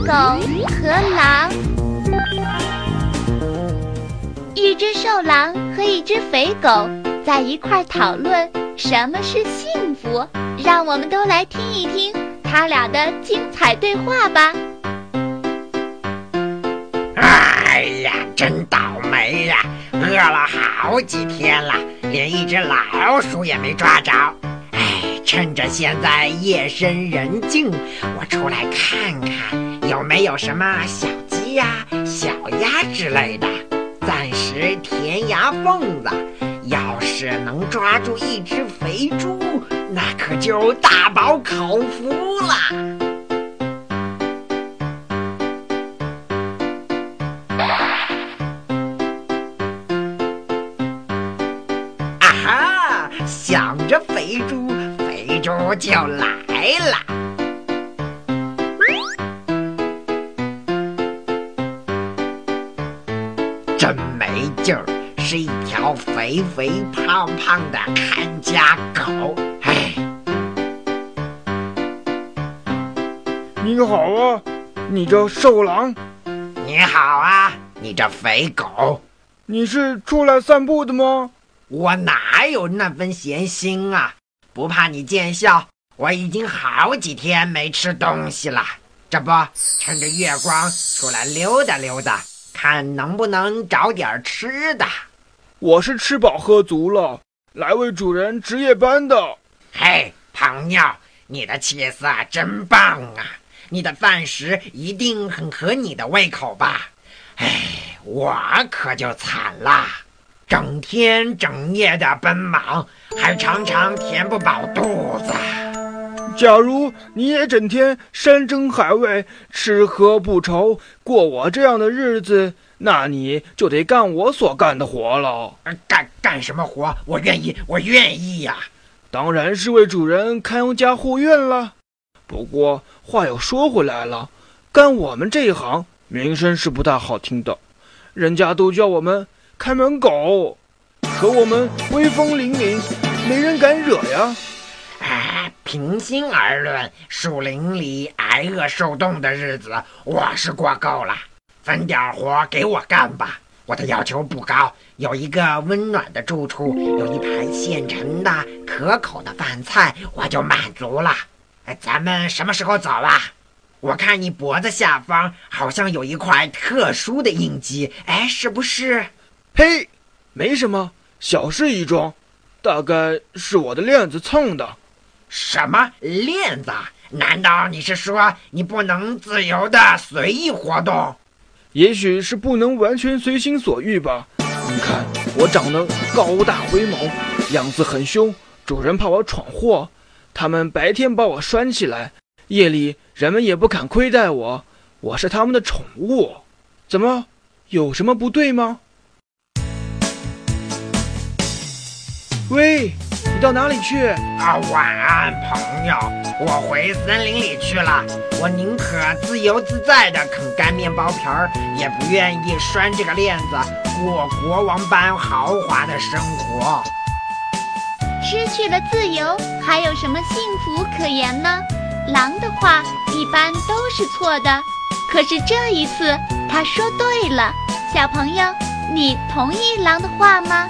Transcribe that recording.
狗和狼。一只瘦狼和一只肥狗在一块讨论什么是幸福，让我们都来听一听他俩的精彩对话吧。哎呀，真倒霉呀！饿了好几天了，连一只老鼠也没抓着。趁着现在夜深人静，我出来看看有没有什么小鸡呀、小鸭之类的。暂时填牙缝子，要是能抓住一只肥猪，那可就大饱口福了。啊哈！想着肥猪，肥猪就来了。真没劲儿，是一条肥肥胖胖的看家狗。哎，你好啊，你这瘦狼，你好啊，你这肥狗，你是出来散步的吗？我哪有那份闲心啊？不怕你见笑，我已经好几天没吃东西了。这不，趁着月光出来溜达溜达。看能不能找点吃的。我是吃饱喝足了，来为主人值夜班的。嘿，胖妞，你的气色真棒啊！你的饭食一定很合你的胃口吧？哎，我可就惨了，整天整夜的奔忙，还常常填不饱肚子。假如你也整天山珍海味，吃喝不愁，过我这样的日子，那你就得干我所干的活了。干干什么活？我愿意，我愿意呀！当然是为主人看家护院了。不过话又说回来了，干我们这一行，名声是不大好听的，人家都叫我们看门狗，可我们威风凛凛，没人敢惹呀。哎，平心而论，树林里挨饿受冻的日子，我是过够了。分点活给我干吧，我的要求不高，有一个温暖的住处，有一盘现成的可口的饭菜，我就满足了。哎，咱们什么时候走啊？我看你脖子下方好像有一块特殊的印记，哎，是不是？嘿，没什么，小事一桩，大概是我的链子蹭的。什么链子？难道你是说你不能自由的随意活动？也许是不能完全随心所欲吧。你看我长得高大威猛，样子很凶，主人怕我闯祸，他们白天把我拴起来，夜里人们也不敢亏待我。我是他们的宠物，怎么有什么不对吗？喂。你到哪里去啊？晚安，朋友。我回森林里去了。我宁可自由自在的啃干面包皮儿，也不愿意拴这个链子过国王般豪华的生活。失去了自由，还有什么幸福可言呢？狼的话一般都是错的，可是这一次他说对了。小朋友，你同意狼的话吗？